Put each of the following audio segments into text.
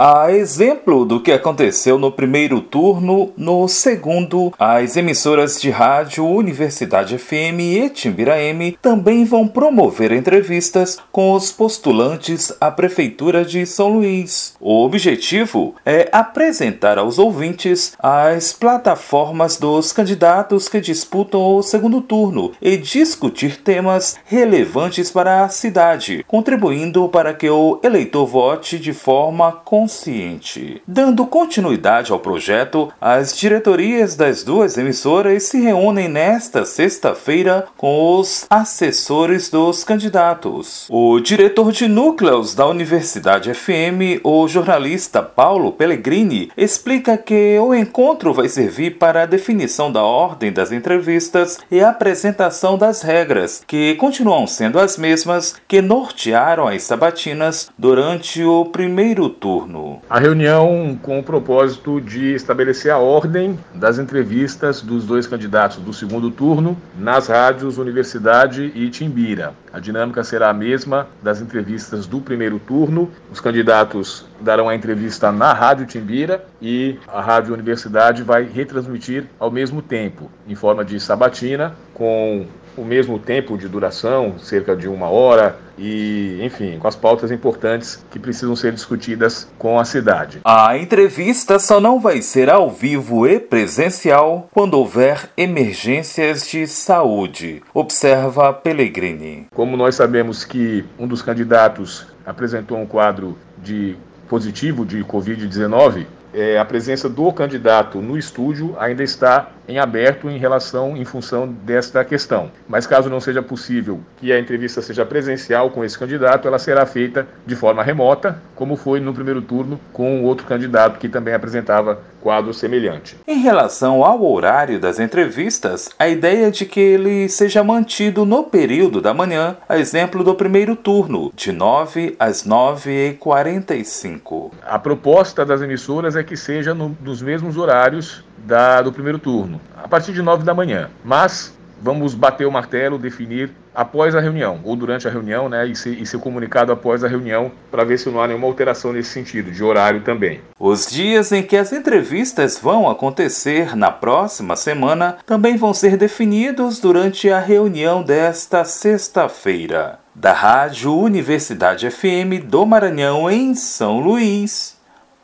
A exemplo do que aconteceu no primeiro turno, no segundo, as emissoras de rádio Universidade FM e Timbira M também vão promover entrevistas com os postulantes à Prefeitura de São Luís. O objetivo é apresentar aos ouvintes as plataformas dos candidatos que disputam o segundo turno e discutir temas relevantes para a cidade, contribuindo para que o eleitor vote de forma consciente consciente. Dando continuidade ao projeto, as diretorias das duas emissoras se reúnem nesta sexta-feira com os assessores dos candidatos. O diretor de núcleos da Universidade FM, o jornalista Paulo Pellegrini, explica que o encontro vai servir para a definição da ordem das entrevistas e a apresentação das regras, que continuam sendo as mesmas que nortearam as sabatinas durante o primeiro turno. A reunião com o propósito de estabelecer a ordem das entrevistas dos dois candidatos do segundo turno nas rádios Universidade e Timbira. A dinâmica será a mesma das entrevistas do primeiro turno. Os candidatos darão a entrevista na Rádio Timbira e a Rádio Universidade vai retransmitir ao mesmo tempo, em forma de sabatina, com o mesmo tempo de duração, cerca de uma hora, e, enfim, com as pautas importantes que precisam ser discutidas com a cidade. A entrevista só não vai ser ao vivo e presencial quando houver emergências de saúde, observa Pellegrini. Como nós sabemos que um dos candidatos apresentou um quadro de positivo de Covid-19, é, a presença do candidato no estúdio ainda está em aberto em relação, em função desta questão. Mas caso não seja possível que a entrevista seja presencial com esse candidato, ela será feita de forma remota, como foi no primeiro turno com outro candidato que também apresentava quadro semelhante. Em relação ao horário das entrevistas, a ideia é de que ele seja mantido no período da manhã, a exemplo do primeiro turno, de 9 às 9h45. A proposta das emissoras é que seja no, nos mesmos horários da, do primeiro turno, a partir de 9 da manhã. Mas vamos bater o martelo, definir após a reunião, ou durante a reunião, né, e ser, e ser comunicado após a reunião, para ver se não há nenhuma alteração nesse sentido, de horário também. Os dias em que as entrevistas vão acontecer na próxima semana também vão ser definidos durante a reunião desta sexta-feira. Da Rádio Universidade FM do Maranhão, em São Luís,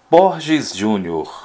Borges Júnior.